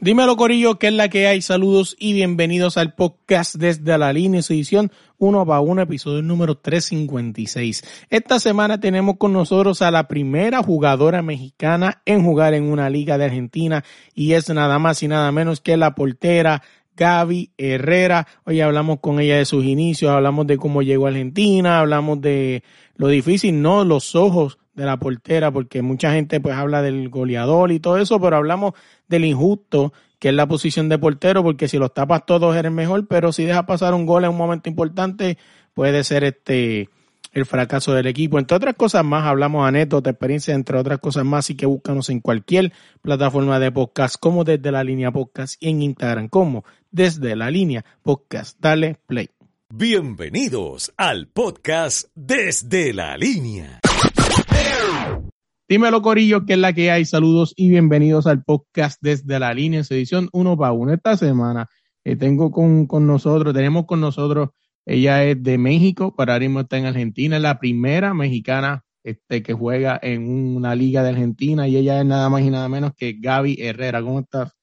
Dímelo Corillo, ¿qué es la que hay? Saludos y bienvenidos al podcast desde la línea, su edición 1 para 1, episodio número 356. Esta semana tenemos con nosotros a la primera jugadora mexicana en jugar en una liga de Argentina y es nada más y nada menos que la portera Gaby Herrera. Hoy hablamos con ella de sus inicios, hablamos de cómo llegó a Argentina, hablamos de lo difícil, no los ojos de la portera, porque mucha gente pues habla del goleador y todo eso, pero hablamos del injusto que es la posición de portero, porque si los tapas todos eres mejor, pero si dejas pasar un gol en un momento importante, puede ser este el fracaso del equipo. Entre otras cosas más, hablamos anécdotas, experiencia, entre otras cosas más, así que búscanos en cualquier plataforma de podcast, como desde la línea podcast y en Instagram, como desde la línea podcast. Dale play. Bienvenidos al podcast desde la línea. Dímelo, Corillo, que es la que hay. Saludos y bienvenidos al podcast desde la línea, su edición 1 para 1. Esta semana eh, tengo con, con, nosotros, tenemos con nosotros, ella es de México, para ahora mismo está en Argentina, es la primera mexicana este, que juega en una liga de Argentina y ella es nada más y nada menos que Gaby Herrera. ¿Cómo estás?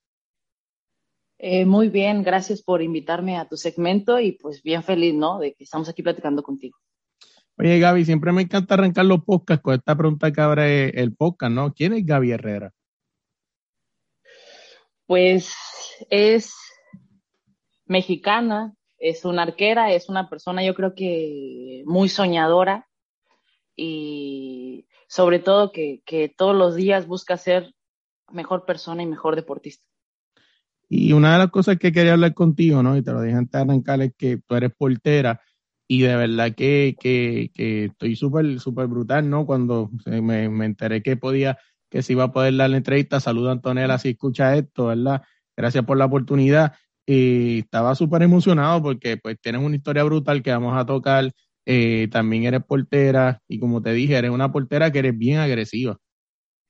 Eh, muy bien, gracias por invitarme a tu segmento y pues bien feliz, ¿no? De que estamos aquí platicando contigo. Oye, Gaby, siempre me encanta arrancar los podcasts con esta pregunta que abre el podcast, ¿no? ¿Quién es Gaby Herrera? Pues es mexicana, es una arquera, es una persona yo creo que muy soñadora y sobre todo que, que todos los días busca ser mejor persona y mejor deportista. Y una de las cosas que quería hablar contigo, ¿no? Y te lo dije antes de arrancar, es que tú eres portera y de verdad que, que, que estoy súper, súper brutal, ¿no? Cuando me, me, enteré que podía, que se iba a poder dar la entrevista, saludo a Antonella si escucha esto, ¿verdad? Gracias por la oportunidad. Y estaba súper emocionado porque pues tienes una historia brutal que vamos a tocar. Eh, también eres portera y como te dije, eres una portera que eres bien agresiva.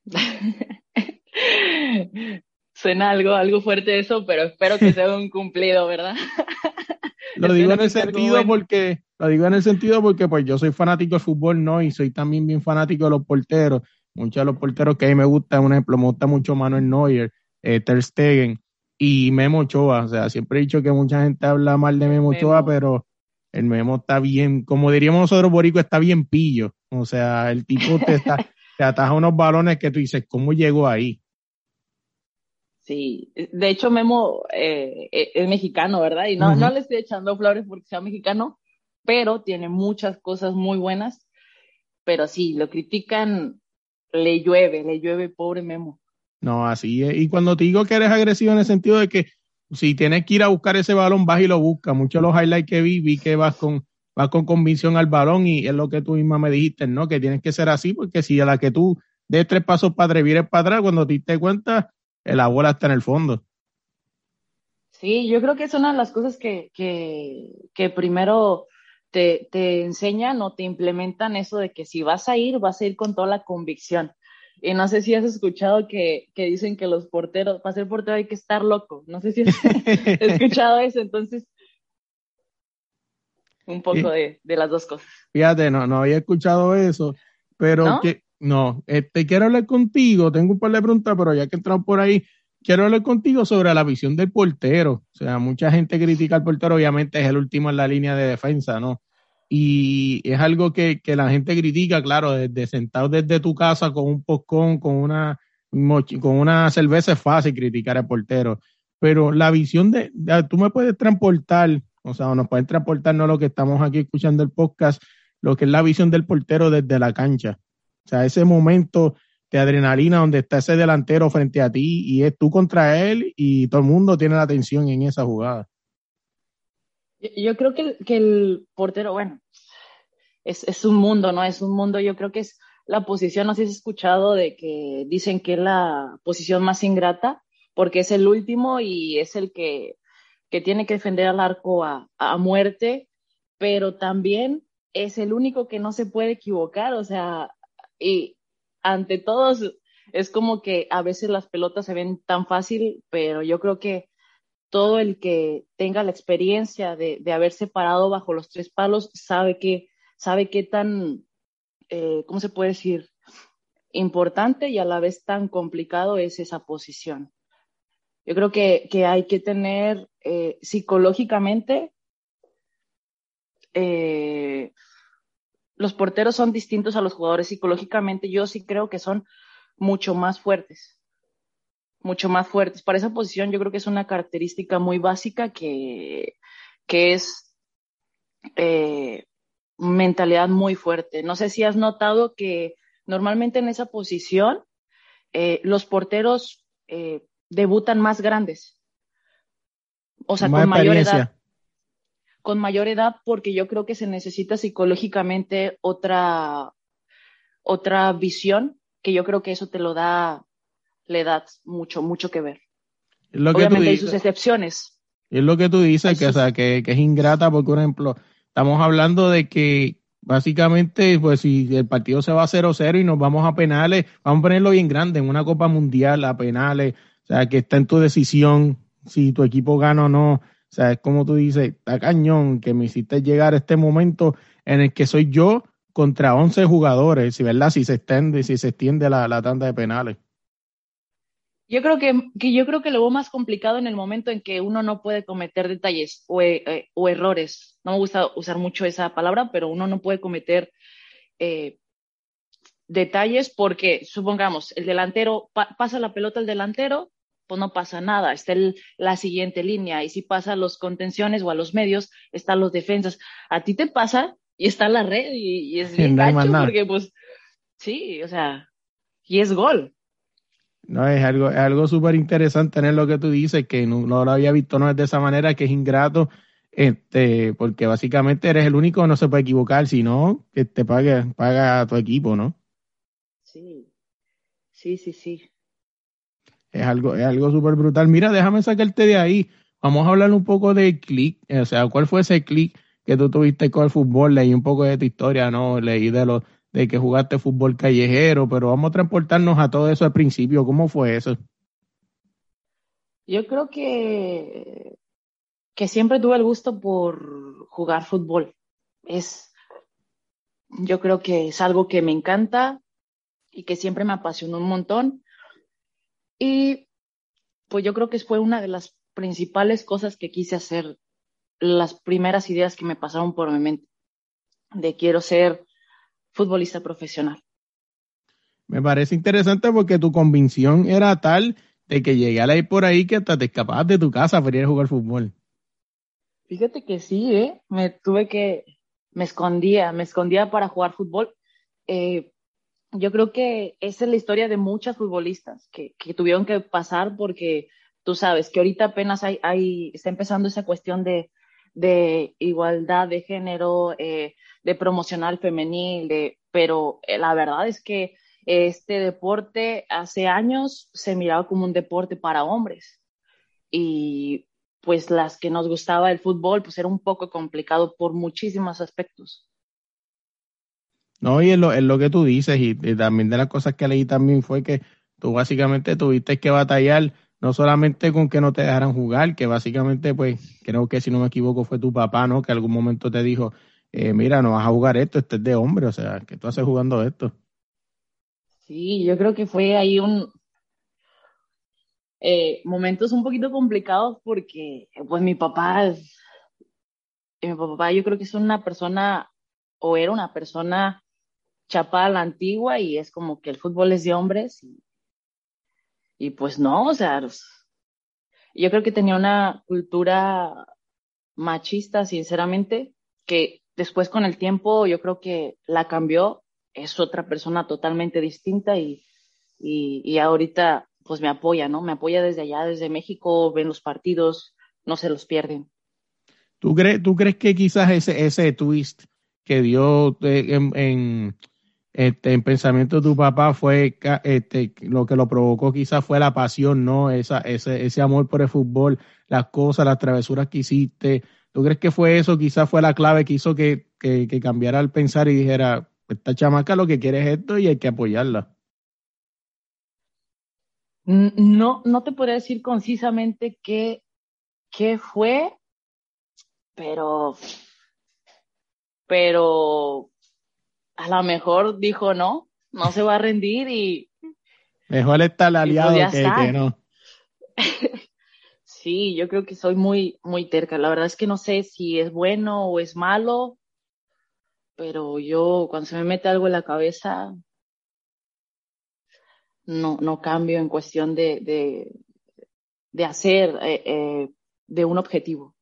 Suena algo, algo fuerte eso, pero espero que sea un cumplido, ¿verdad? Lo digo en el sentido porque, lo digo en el sentido porque pues yo soy fanático de fútbol, ¿no? Y soy también bien fanático de los porteros. Muchos de los porteros que a mí me gustan, un ejemplo, me gusta mucho Manuel Neuer, eh, Ter Stegen y Memo Ochoa. O sea, siempre he dicho que mucha gente habla mal de Memo Ochoa, pero el Memo está bien, como diríamos nosotros, Borico, está bien pillo. O sea, el tipo te, está, te ataja unos balones que tú dices, ¿cómo llegó ahí? Sí, de hecho Memo eh, es mexicano, ¿verdad? Y no, uh -huh. no le estoy echando flores porque sea mexicano, pero tiene muchas cosas muy buenas. Pero sí, lo critican, le llueve, le llueve, pobre Memo. No, así es. Y cuando te digo que eres agresivo en el sentido de que si tienes que ir a buscar ese balón, vas y lo buscas. Muchos de los highlights que vi, vi que vas con, vas con convicción al balón y es lo que tú misma me dijiste, ¿no? Que tienes que ser así porque si a la que tú des tres pasos para atrás, vienes para atrás, cuando te diste cuenta, la bola está en el fondo. Sí, yo creo que es una de las cosas que, que, que primero te, te, enseñan o te implementan eso de que si vas a ir, vas a ir con toda la convicción. Y no sé si has escuchado que, que dicen que los porteros, para ser portero hay que estar loco. No sé si has escuchado eso. Entonces, un poco de, de, las dos cosas. Fíjate, no, no había escuchado eso, pero ¿No? que no, este, quiero hablar contigo, tengo un par de preguntas, pero ya que entramos por ahí, quiero hablar contigo sobre la visión del portero. O sea, mucha gente critica al portero, obviamente es el último en la línea de defensa, ¿no? Y es algo que, que la gente critica, claro, desde sentado desde tu casa con un poscón, con una, con una cerveza es fácil criticar al portero. Pero la visión de, de tú me puedes transportar, o sea, nos puedes transportar, no lo que estamos aquí escuchando el podcast, lo que es la visión del portero desde la cancha. O sea, ese momento de adrenalina donde está ese delantero frente a ti y es tú contra él y todo el mundo tiene la atención en esa jugada. Yo creo que el, que el portero, bueno, es, es, un mundo, ¿no? Es un mundo, yo creo que es la posición, no sé si has escuchado de que dicen que es la posición más ingrata porque es el último y es el que, que tiene que defender al arco a, a muerte, pero también es el único que no se puede equivocar, o sea, y ante todos es como que a veces las pelotas se ven tan fácil, pero yo creo que todo el que tenga la experiencia de, de haberse parado bajo los tres palos sabe que sabe qué tan, eh, ¿cómo se puede decir? Importante y a la vez tan complicado es esa posición. Yo creo que, que hay que tener eh, psicológicamente, eh, los porteros son distintos a los jugadores psicológicamente, yo sí creo que son mucho más fuertes, mucho más fuertes. Para esa posición yo creo que es una característica muy básica que, que es eh, mentalidad muy fuerte. No sé si has notado que normalmente en esa posición eh, los porteros eh, debutan más grandes. O sea, con mayor edad. Con mayor edad, porque yo creo que se necesita psicológicamente otra, otra visión, que yo creo que eso te lo da la edad mucho, mucho que ver. lo Obviamente hay sus excepciones. Es lo que tú dices, que, o sea, que, que es ingrata, porque, por ejemplo, estamos hablando de que básicamente, pues si el partido se va a 0-0 y nos vamos a penales, vamos a ponerlo bien grande, en una Copa Mundial a penales, o sea, que está en tu decisión si tu equipo gana o no. O sea, es como tú dices, está cañón que me hiciste llegar a este momento en el que soy yo contra 11 jugadores, ¿verdad? Si se extiende, si se extiende la, la tanda de penales. Yo creo que, que, yo creo que lo más complicado en el momento en que uno no puede cometer detalles o, eh, o errores. No me gusta usar mucho esa palabra, pero uno no puede cometer eh, detalles porque, supongamos, el delantero pa pasa la pelota al delantero, pues no pasa nada, está el, la siguiente línea. Y si pasa a los contenciones o a los medios, están los defensas. A ti te pasa y está la red y, y es bien gacho porque, pues, sí, o sea, y es gol. No, es algo, es algo súper interesante tener lo que tú dices, que no, no, lo había visto no es de esa manera, que es ingrato, este, porque básicamente eres el único que no se puede equivocar, sino que te pague, paga a tu equipo, ¿no? Sí, sí, sí, sí. Es algo, es algo súper brutal. Mira, déjame sacarte de ahí. Vamos a hablar un poco de click, o sea, ¿cuál fue ese click que tú tuviste con el fútbol? Leí un poco de tu historia, ¿no? Leí de los de que jugaste fútbol callejero, pero vamos a transportarnos a todo eso al principio. ¿Cómo fue eso? Yo creo que, que siempre tuve el gusto por jugar fútbol. Es, yo creo que es algo que me encanta y que siempre me apasionó un montón. Y pues yo creo que fue una de las principales cosas que quise hacer, las primeras ideas que me pasaron por mi mente, de quiero ser futbolista profesional. Me parece interesante porque tu convicción era tal de que llegué a ir por ahí que hasta te escapabas de tu casa para ir a jugar fútbol. Fíjate que sí, ¿eh? Me tuve que, me escondía, me escondía para jugar fútbol. Eh, yo creo que esa es la historia de muchas futbolistas que, tuvieron que pasar porque tú sabes que ahorita apenas hay, hay está empezando esa cuestión de, de igualdad de género, eh, de promocional femenil, de, pero eh, la verdad es que este deporte hace años se miraba como un deporte para hombres y pues las que nos gustaba el fútbol pues era un poco complicado por muchísimos aspectos. No, y es lo, es lo que tú dices y, también de las cosas que leí también fue que tú básicamente tuviste que batallar no solamente con que no te dejaran jugar, que básicamente, pues, creo que si no me equivoco fue tu papá, ¿no? Que algún momento te dijo, eh, mira, no vas a jugar esto, este es de hombre, o sea, que tú haces jugando esto. Sí, yo creo que fue ahí un eh, momentos un poquito complicados porque, pues, mi papá, es, mi papá, yo creo que es una persona o era una persona chapada a la antigua y es como que el fútbol es de hombres y pues no, o sea, yo creo que tenía una cultura machista, sinceramente, que después con el tiempo yo creo que la cambió, es otra persona totalmente distinta y, y, ahorita pues me apoya, ¿no? Me apoya desde allá, desde México, ven los partidos, no se los pierden. ¿Tú crees, tú crees que quizás ese, ese twist que dio eh, en este, en pensamiento de tu papá fue este, lo que lo provocó quizás fue la pasión, ¿no? Ese, ese amor por el fútbol, las cosas, las travesuras que hiciste. ¿Tú crees que fue eso? Quizás fue la clave que hizo que, que, que cambiara el pensar y dijera, esta chamaca lo que quiere es esto y hay que apoyarla. No, no te podría decir concisamente qué, qué fue, pero, pero a lo mejor dijo no, no se va a rendir y... Mejor está el aliado pues que, que, no. Sí, yo creo que soy muy, muy terca. La verdad es que no sé si es bueno o es malo, pero yo cuando se me mete algo en la cabeza, no, no cambio en cuestión de, de, de hacer eh, eh, de un objetivo.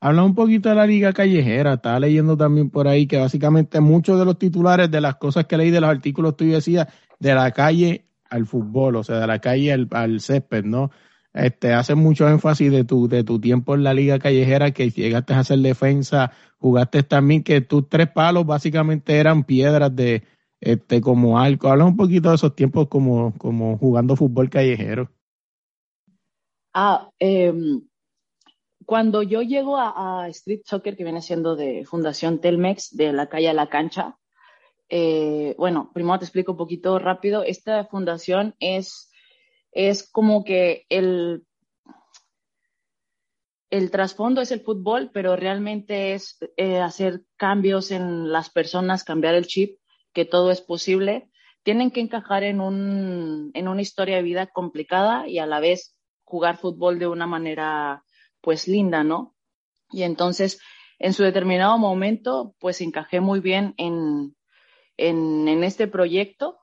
Habla un poquito de la liga callejera, estaba leyendo también por ahí que básicamente muchos de los titulares de las cosas que leí de los artículos tú decías de la calle al fútbol, o sea, de la calle al, césped, ¿no? Este, hace mucho énfasis de tu, de tu tiempo en la liga callejera, que llegaste a hacer defensa, jugaste también, que tus tres palos básicamente eran piedras de, este, como algo. Habla un poquito de esos tiempos como, como jugando fútbol callejero. Ah, eh, cuando yo llego a, Street Soccer, que viene siendo de Fundación Telmex, de la calle a la cancha, eh, bueno, primero te explico un poquito rápido. Esta fundación es es como que el, el trasfondo es el fútbol, pero realmente es eh, hacer cambios en las personas, cambiar el chip, que todo es posible. Tienen que encajar en, un, en una historia de vida complicada y a la vez jugar fútbol de una manera pues linda, ¿no? Y entonces, en su determinado momento, pues encajé muy bien en, en, este proyecto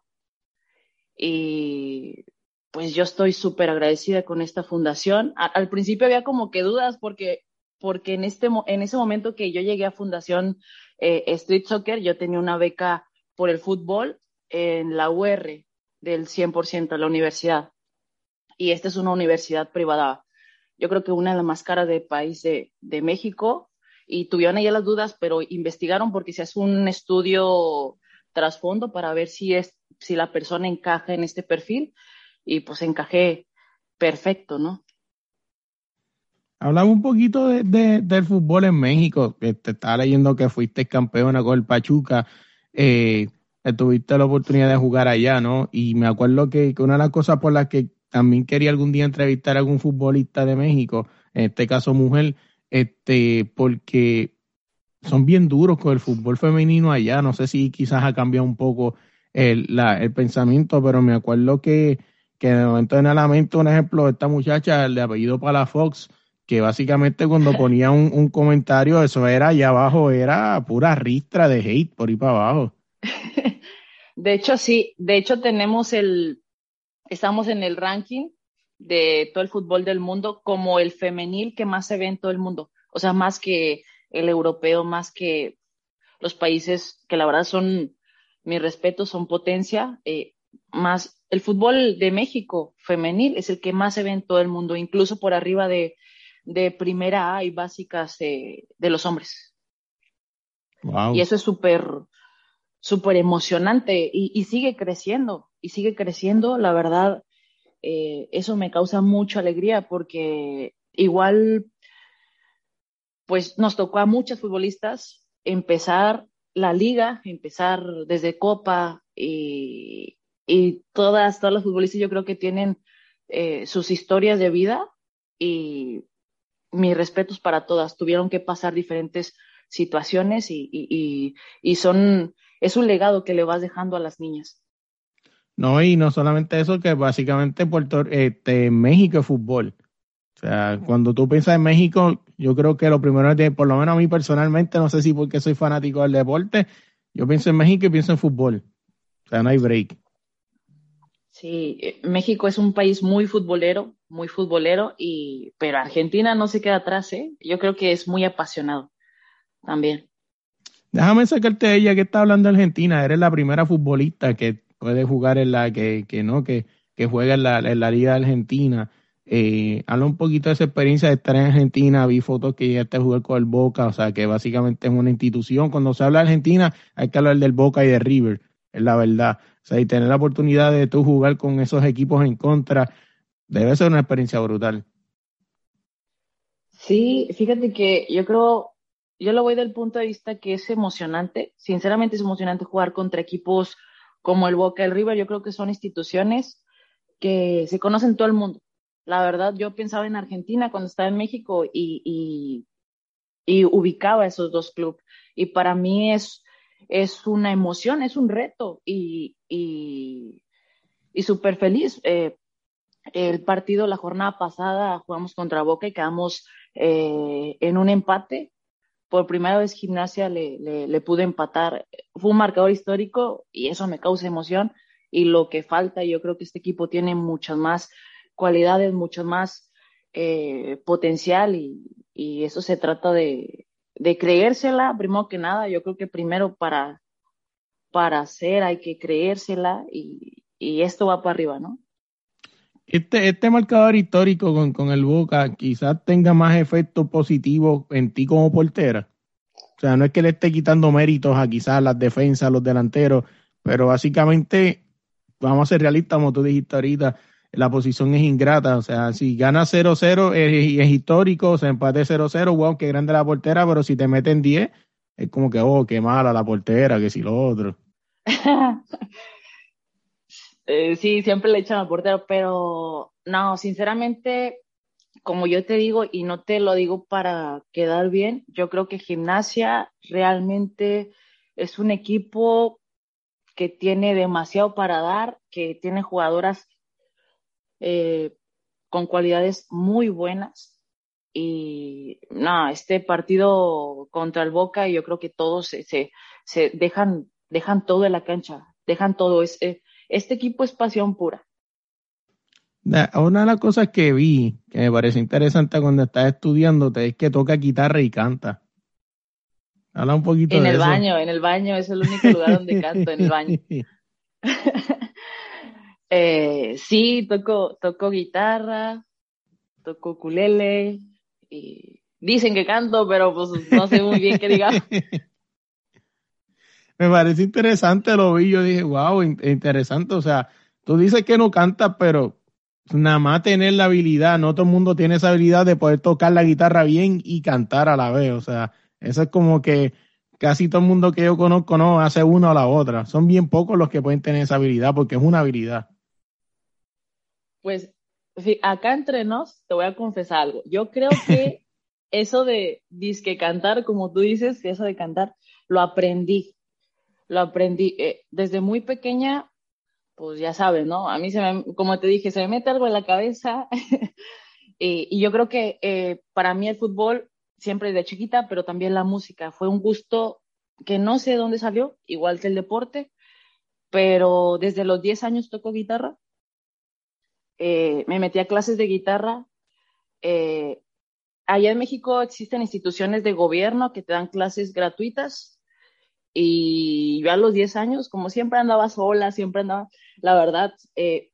y pues yo estoy súper agradecida con esta fundación. Al principio había como que dudas porque, porque en, este, en ese momento que yo llegué a Fundación eh, Street Soccer, yo tenía una beca por el fútbol en la UR del 100% de la universidad. Y esta es una universidad privada, yo creo que una de las más caras del país de, de México. Y tuvieron ahí las dudas, pero investigaron porque se hace un estudio trasfondo para ver si, es, si la persona encaja en este perfil y pues encajé perfecto, ¿no? Hablaba un poquito de, de, del fútbol en México. Te estaba leyendo que fuiste campeona con el Pachuca. Eh, tuviste la oportunidad de jugar allá, ¿no? Y me acuerdo que, una de las cosas por las que también quería algún día entrevistar a algún futbolista de México, en este caso mujer, este, porque son bien duros con el fútbol femenino allá. No sé si quizás ha cambiado un poco el, la, el pensamiento, pero me acuerdo que que de momento en la mente un ejemplo, esta muchacha de apellido Palafox, que básicamente cuando ponía un, un, comentario, eso era allá abajo, era pura ristra de hate por ahí para abajo. De hecho, sí, de hecho tenemos el, estamos en el ranking de todo el fútbol del mundo como el femenil que más se ve en todo el mundo, o sea, más que el europeo, más que los países que la verdad son, mi respeto, son potencia, eh, más el fútbol de México femenil es el que más se ve en todo el mundo, incluso por arriba de, de primera A y básicas de, de los hombres. Wow. Y eso es súper, súper emocionante y, sigue creciendo, y sigue creciendo, la verdad, eh, eso me causa mucha alegría porque igual, pues nos tocó a muchas futbolistas empezar la liga, empezar desde Copa y, y todas, todas las futbolistas yo creo que tienen eh, sus historias de vida y mis respetos para todas. Tuvieron que pasar diferentes situaciones y, y, y, son, es un legado que le vas dejando a las niñas. No, y no solamente eso, que básicamente Puerto este, México es fútbol. O sea, cuando tú piensas en México, yo creo que lo primero es, por lo menos a mí personalmente, no sé si porque soy fanático del deporte, yo pienso en México y pienso en fútbol. O sea, no hay break. Sí, eh, México es un país muy futbolero, muy futbolero, y, pero Argentina no se queda atrás, ¿eh? Yo creo que es muy apasionado también. Déjame sacarte de ella que está hablando de Argentina. Eres la primera futbolista que puede jugar en la, que, que no, que, que juega en la, en la Liga Argentina. Eh, habla un poquito de esa experiencia de estar en Argentina, vi fotos que llegaste a jugar con el Boca, o sea que básicamente es una institución. Cuando se habla de Argentina hay que hablar del Boca y de River, es la verdad. O sea, y tener la oportunidad de tú jugar con esos equipos en contra, debe ser una experiencia brutal. Sí, fíjate que yo creo, yo lo voy del punto de vista que es emocionante. Sinceramente es emocionante jugar contra equipos como el Boca, el River. Yo creo que son instituciones que se conocen todo el mundo. La verdad, yo pensaba en Argentina cuando estaba en México y, y, y ubicaba esos dos clubes. Y para mí es es una emoción, es un reto y, y, y súper feliz. Eh, el partido la jornada pasada jugamos contra Boca y quedamos eh, en un empate. Por primera vez gimnasia le, le, le, pude empatar. Fue un marcador histórico y eso me causa emoción. Y lo que falta, yo creo que este equipo tiene muchas más cualidades, mucho más eh, potencial y, y, eso se trata de, creérsela, primero que nada. Yo creo que primero para, para hacer hay que creérsela y, y esto va para arriba, ¿no? Este, este marcador histórico con, con el Boca quizás tenga más efecto positivo en ti como portera. O sea, no es que le esté quitando méritos a quizás las defensas, los delanteros, pero básicamente, vamos a ser realistas, como tú dijiste ahorita, la posición es ingrata. O sea, si gana 0-0 es, es, histórico, o sea, empate 0-0, wow, qué grande la portera, pero si te meten 10, es como que, oh, qué mala la portera, que si lo otro. eh, sí, siempre le echan al portero, pero no, sinceramente, como yo te digo, y no te lo digo para quedar bien, yo creo que Gimnasia realmente es un equipo que tiene demasiado para dar, que tiene jugadoras eh, con cualidades muy buenas. Y no, este partido contra el Boca, yo creo que todos se, se, dejan, dejan todo en la cancha, dejan todo. Es, eh, este equipo es pasión pura. Una de las cosas que vi que me parece interesante cuando estás estudiando es que toca guitarra y canta. Habla un poquito en de el eso. baño, en el baño es el único lugar donde canto, en el baño. eh, sí, toco, toco guitarra, toco ukulele y dicen que canto, pero pues no sé muy bien qué digamos. me parece interesante, lo vi, yo dije, wow, interesante, o sea, tú dices que no cantas, pero nada más tener la habilidad, no todo el mundo tiene esa habilidad de poder tocar la guitarra bien y cantar a la vez, o sea, eso es como que casi todo el mundo que yo conozco no hace una o la otra, son bien pocos los que pueden tener esa habilidad porque es una habilidad. Pues acá entre nos, te voy a confesar algo, yo creo que eso de disque cantar, como tú dices, eso de cantar, lo aprendí lo aprendí eh, desde muy pequeña, pues ya sabes, ¿no? A mí se me, como te dije, se me mete algo en la cabeza y, y, yo creo que eh, para mí el fútbol siempre de chiquita, pero también la música fue un gusto que no sé dónde salió, igual que el deporte, pero desde los 10 años toco guitarra, eh, me metí a clases de guitarra. Eh, allá en México existen instituciones de gobierno que te dan clases gratuitas y yo a los 10 años, como siempre andaba sola, siempre andaba, la verdad, eh,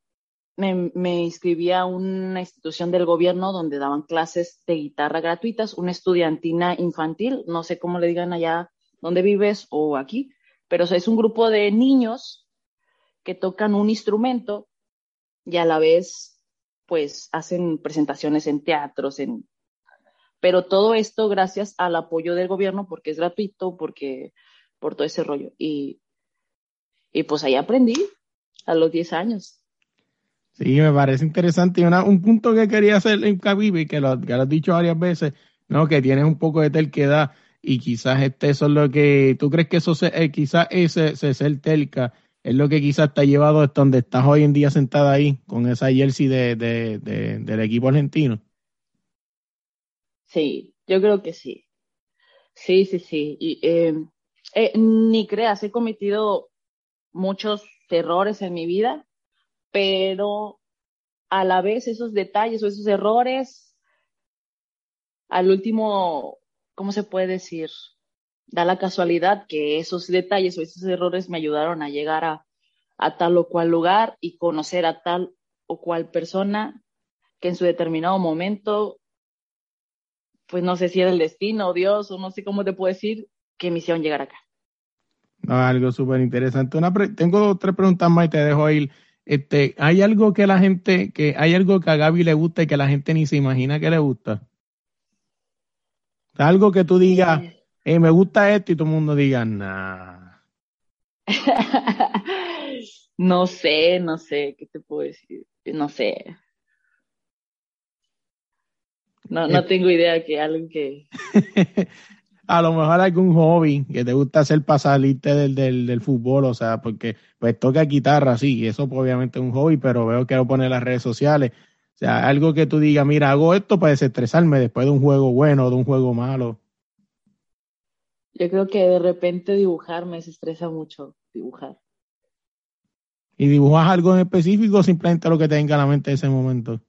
me, me, inscribí a una institución del gobierno donde daban clases de guitarra gratuitas, una estudiantina infantil, no sé cómo le digan allá donde vives o aquí, pero o sea, es un grupo de niños que tocan un instrumento y a la vez, pues, hacen presentaciones en teatros, en... Pero todo esto gracias al apoyo del gobierno porque es gratuito, porque por todo ese rollo. Y, y pues ahí aprendí a los 10 años. Sí, me parece interesante. Y una, un punto que quería hacer en Cabibi, que lo, que lo has dicho varias veces, ¿no? Que tienes un poco de terquedad y quizás este, eso es lo que, ¿tú crees que eso, se, eh, quizás ese, ese ser telca es lo que quizás te ha llevado hasta donde estás hoy en día sentada ahí con esa jersey de, de, de, del equipo argentino? Sí, yo creo que sí. Sí, sí, sí. Y, eh, eh, ni creas, he cometido muchos errores en mi vida, pero a la vez esos detalles o esos errores, al último, ¿cómo se puede decir? Da la casualidad que esos detalles o esos errores me ayudaron a llegar a, a tal o cual lugar y conocer a tal o cual persona que en su determinado momento, pues no sé si era el destino o Dios o no sé cómo te puedo decir, que me hicieron llegar acá. No, algo súper interesante. Una tengo tres preguntas más y te dejo ir. Este, ¿Hay algo que la gente, que hay algo que a Gaby le gusta y que la gente ni se imagina que le gusta? Algo que tú digas, eh, me gusta esto y todo el mundo diga, nah. no sé, no sé, ¿qué te puedo decir? No sé. No, no tengo idea que algo que... a lo mejor algún hobby que te gusta hacer para salirte del, del, del fútbol, o sea, porque pues toca guitarra, sí, eso obviamente es un hobby, pero veo que lo pone en las redes sociales. O sea, algo que tú digas, mira, hago esto para desestresarme después de un juego bueno o de un juego malo. Yo creo que de repente dibujar me desestresa mucho, dibujar. ¿Y dibujas algo en específico o simplemente lo que te venga a la mente en ese momento?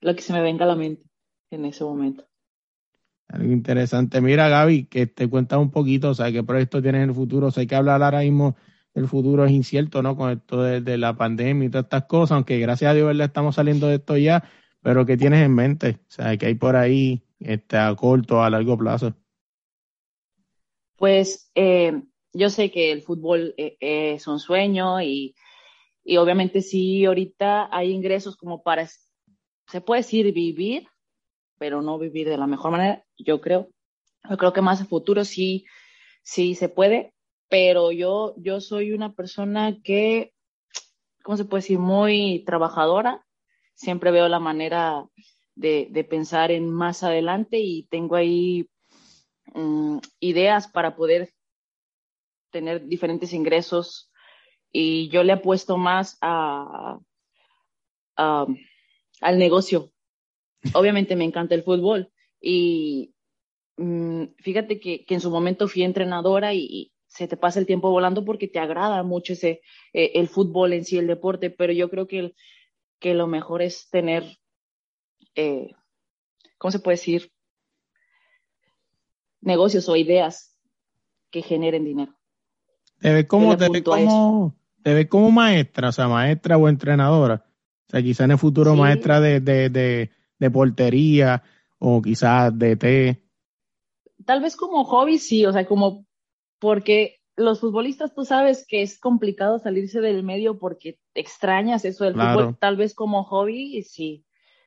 Lo que se me venga a la mente en ese momento. Algo interesante. Mira, Gaby, que te cuenta un poquito, o sea, qué proyectos tienes en el futuro. O sea, que hablar ahora mismo, el futuro es incierto, ¿no? Con esto de, la pandemia y todas estas cosas, aunque gracias a Dios le estamos saliendo de esto ya, pero ¿qué tienes en mente? O sea, que hay por ahí este, a corto, a largo plazo? Pues eh, yo sé que el fútbol eh, es un sueño y, y obviamente sí, ahorita hay ingresos como para, se puede decir, vivir pero no vivir de la mejor manera, yo creo. Yo creo que más a futuro sí, sí se puede, pero yo, yo soy una persona que, ¿cómo se puede decir? Muy trabajadora. Siempre veo la manera de, de pensar en más adelante y tengo ahí mm, ideas para poder tener diferentes ingresos y yo le apuesto más a, a, al negocio obviamente me encanta el fútbol y mm, fíjate que, en su momento fui entrenadora y, se te pasa el tiempo volando porque te agrada mucho ese, eh, el fútbol en sí, el deporte, pero yo creo que, que lo mejor es tener, eh, ¿cómo se puede decir? Negocios o ideas que generen dinero. Te ves como, te como, te como maestra, o sea, maestra o entrenadora. O sea, quizá en el futuro maestra de, de, de portería o quizás de té? Tal vez como hobby sí, o sea, como porque los futbolistas tú sabes que es complicado salirse del medio porque extrañas eso del fútbol, tal vez como hobby sí,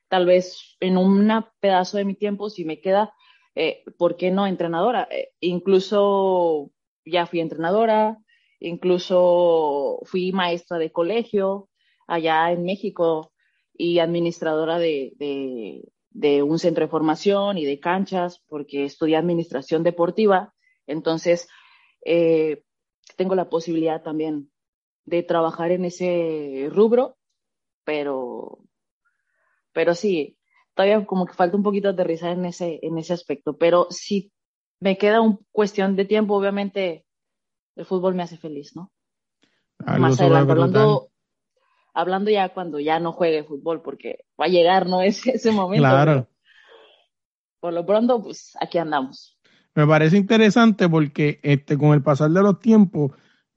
tal vez en un pedazo de mi tiempo si me queda, eh, ¿por qué no entrenadora? Eh, incluso ya fui entrenadora, incluso fui maestra de colegio allá en México, y administradora de, de, un centro de formación y de canchas, porque estudié administración deportiva. Entonces, eh, tengo la posibilidad también de trabajar en ese rubro, pero, pero sí, todavía como que falta un poquito aterrizar en ese, en ese aspecto. Pero si me queda un cuestión de tiempo, obviamente el fútbol me hace feliz, ¿no? Más adelante, hablando, hablando ya cuando ya no juegue fútbol, porque va a llegar, ¿no? Ese, ese momento. Claro. Por lo pronto, pues aquí andamos. Me parece interesante porque este, con el pasar de los tiempos,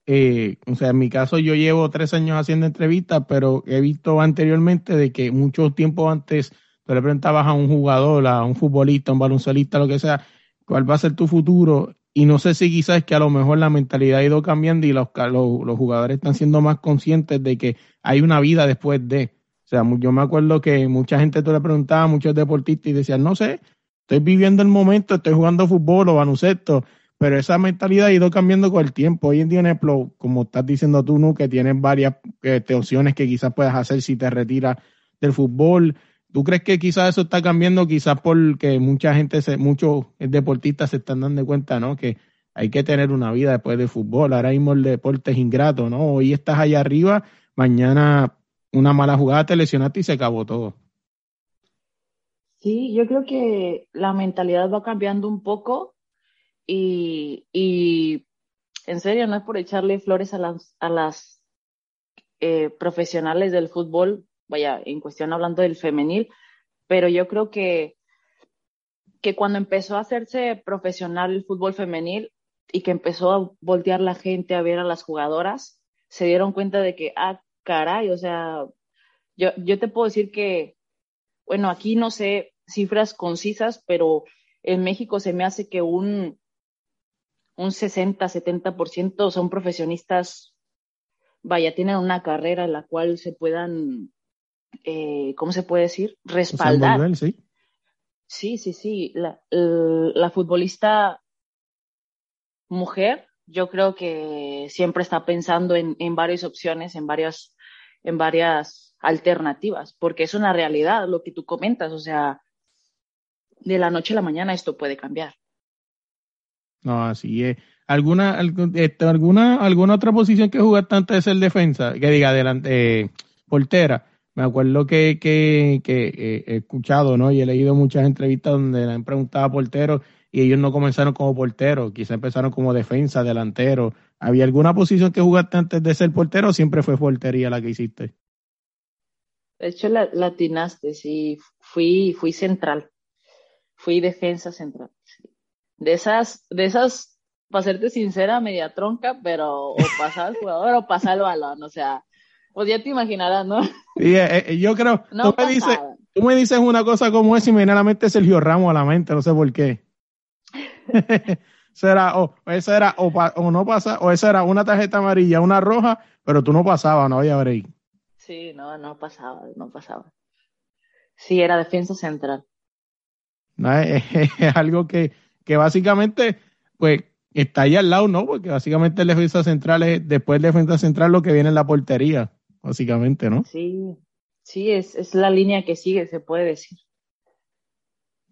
eh, o sea, en mi caso yo llevo tres años haciendo entrevistas, pero he visto anteriormente de que mucho tiempo antes tú le preguntabas a un jugador, a un futbolista, un baloncelista, lo que sea, cuál va a ser tu futuro y no sé si quizás es que a lo mejor la mentalidad ha ido cambiando y los, los, jugadores están siendo más conscientes de que hay una vida después de. O sea, yo me acuerdo que mucha gente tú le preguntaba, muchos deportistas y decían, no sé, estoy viviendo el momento, estoy jugando fútbol o baloncesto, pero esa mentalidad ha ido cambiando con el tiempo. Hoy en día, ejemplo, como estás diciendo tú, ¿no? que tienes varias este, opciones que quizás puedas hacer si te retiras del fútbol ¿Tú crees que quizás eso está cambiando? Quizás porque mucha gente, muchos deportistas se están dando cuenta, ¿no? Que hay que tener una vida después del fútbol. Ahora mismo el deporte es ingrato, ¿no? Hoy estás allá arriba, mañana una mala jugada te lesionaste y se acabó todo. Sí, yo creo que la mentalidad va cambiando un poco y, y en serio, no es por echarle flores a las, a las eh, profesionales del fútbol, vaya, en cuestión hablando del femenil, pero yo creo que, que cuando empezó a hacerse profesional el fútbol femenil y que empezó a voltear la gente a ver a las jugadoras, se dieron cuenta de que, ah, caray, o sea, yo, yo te puedo decir que, bueno, aquí no sé cifras concisas, pero en México se me hace que un, un 60, 70% son profesionistas, vaya, tienen una carrera en la cual se puedan eh, ¿cómo se puede decir? Respaldar. sí. sí, sí, sí. La, futbolista mujer, yo creo que siempre está pensando en, varias opciones, en varias, en varias alternativas, porque es una realidad lo que tú comentas, o sea, de la noche a la mañana esto puede cambiar. No, así es. ¿Alguna, este, alguna, alguna otra posición que jugaste antes de ser defensa? Que diga, adelante, eh, portera. Me acuerdo que, que, que eh, he escuchado, ¿no? Y he leído muchas entrevistas donde le han preguntado a porteros y ellos no comenzaron como porteros, quizá empezaron como defensa, delantero. ¿Había alguna posición que jugaste antes de ser portero o siempre fue portería la que hiciste? De hecho, la, latinaste, sí, fui, fui central, fui defensa central. De esas, de esas, para serte sincera, media tronca, pero o pasaba el jugador o pasaba el balón, o sea, pues ya te imaginarás, ¿no? Sí, eh, eh, yo creo, tú, me dices, tú me dices una cosa como esa y me viene a la mente Sergio Ramos a la mente, no sé por qué. será, o esa era, o, o no pasa, o esa era una tarjeta amarilla, una roja, pero tú no pasabas, no había break. Sí, no, no pasaba, no pasaba. Sí, era defensa central. es, algo que, que básicamente, pues, está ahí al lado, ¿no? Porque básicamente el defensa central es, después del defensa central lo que viene en la portería, básicamente, ¿no? Sí, sí, es, es la línea que sigue, se puede decir.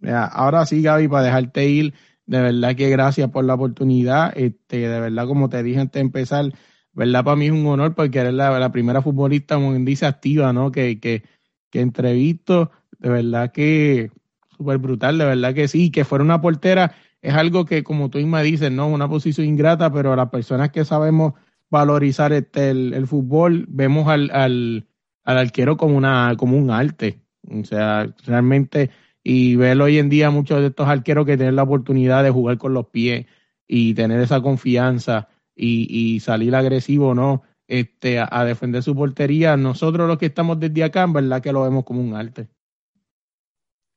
ahora sí, Gaby, para dejarte ir, de verdad que gracias por la oportunidad. Este, de verdad, como te dije antes de empezar, ¿verdad? Para mí es un honor porque eres la, primera futbolista, como dice, activa, ¿no? Que, que, que entrevisto, de verdad que súper brutal, de verdad que sí, que fuera una portera es algo que, como tú misma dices, ¿no? Una posición ingrata, pero las personas que sabemos valorizar este, el, fútbol, vemos al, al, al, arquero como, una, como un arte. O sea, realmente, y verlo hoy en día muchos de estos arqueros que tienen la oportunidad de jugar con los pies y tener esa confianza y, salir agresivo, ¿no? Este, a, defender su portería. Nosotros los que estamos desde acá, en verdad que lo vemos como un arte.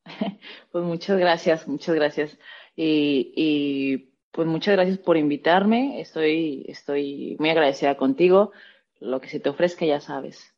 Pues muchas gracias, muchas gracias. Y, pues muchas gracias por invitarme. Estoy, estoy muy agradecida contigo. Lo que se te ofrezca ya sabes.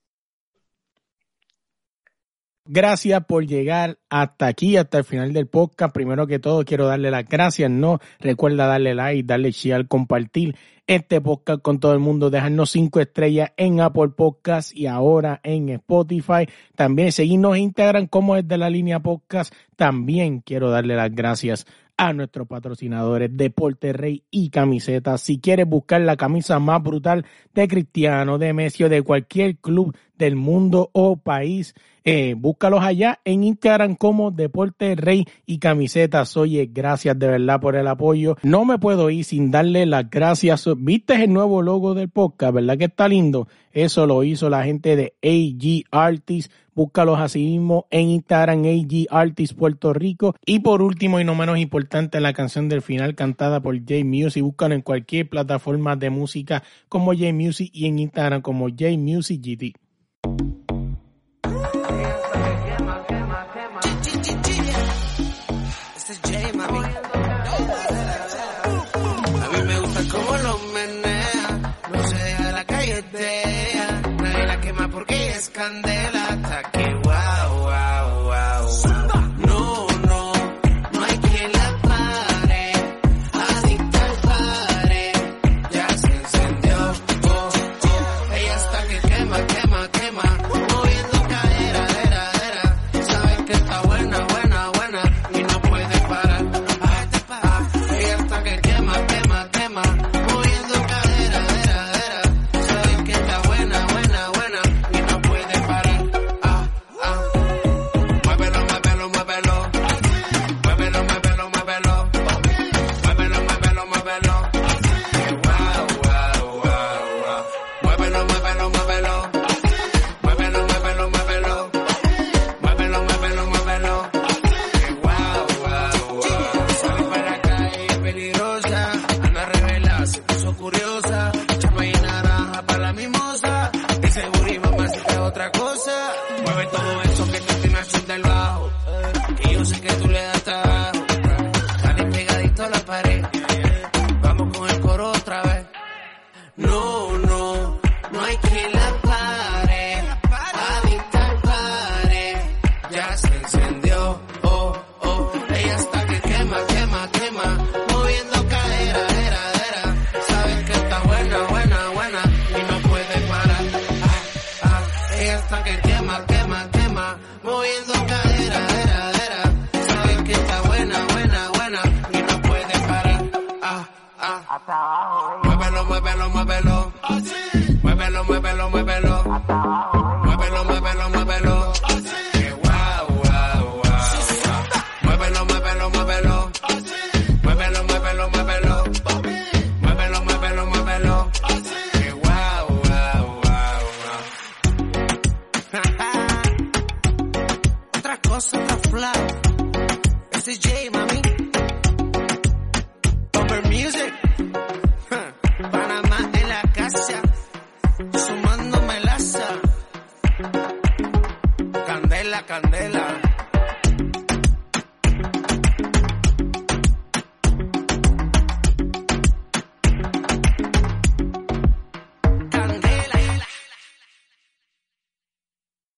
Gracias por llegar hasta aquí, hasta el final del podcast. Primero que todo, quiero darle las gracias. No recuerda darle like, darle share, compartir este podcast con todo el mundo, dejarnos cinco estrellas en Apple Podcast y ahora en Spotify. También seguirnos en Instagram como es de la línea podcast. También quiero darle las gracias a nuestros patrocinadores Deporte Rey y Camisetas. Si quieres buscar la camisa más brutal de Cristiano, de Messi o de cualquier club del mundo o país, eh, búscalos allá en Instagram como Deporte Rey y Camisetas. Oye, gracias de verdad por el apoyo. No me puedo ir sin darle las gracias. ¿Viste el nuevo logo del podcast? ¿Verdad que está lindo? Eso lo hizo la gente de AG Artists. Búscalos así mismo en Instagram, AG Artists Puerto Rico. Y por último y no menos importante, la canción del final cantada por J Music. Búscalo en cualquier plataforma de música como J Music y en Instagram como J Music GT. Cadera. Saben que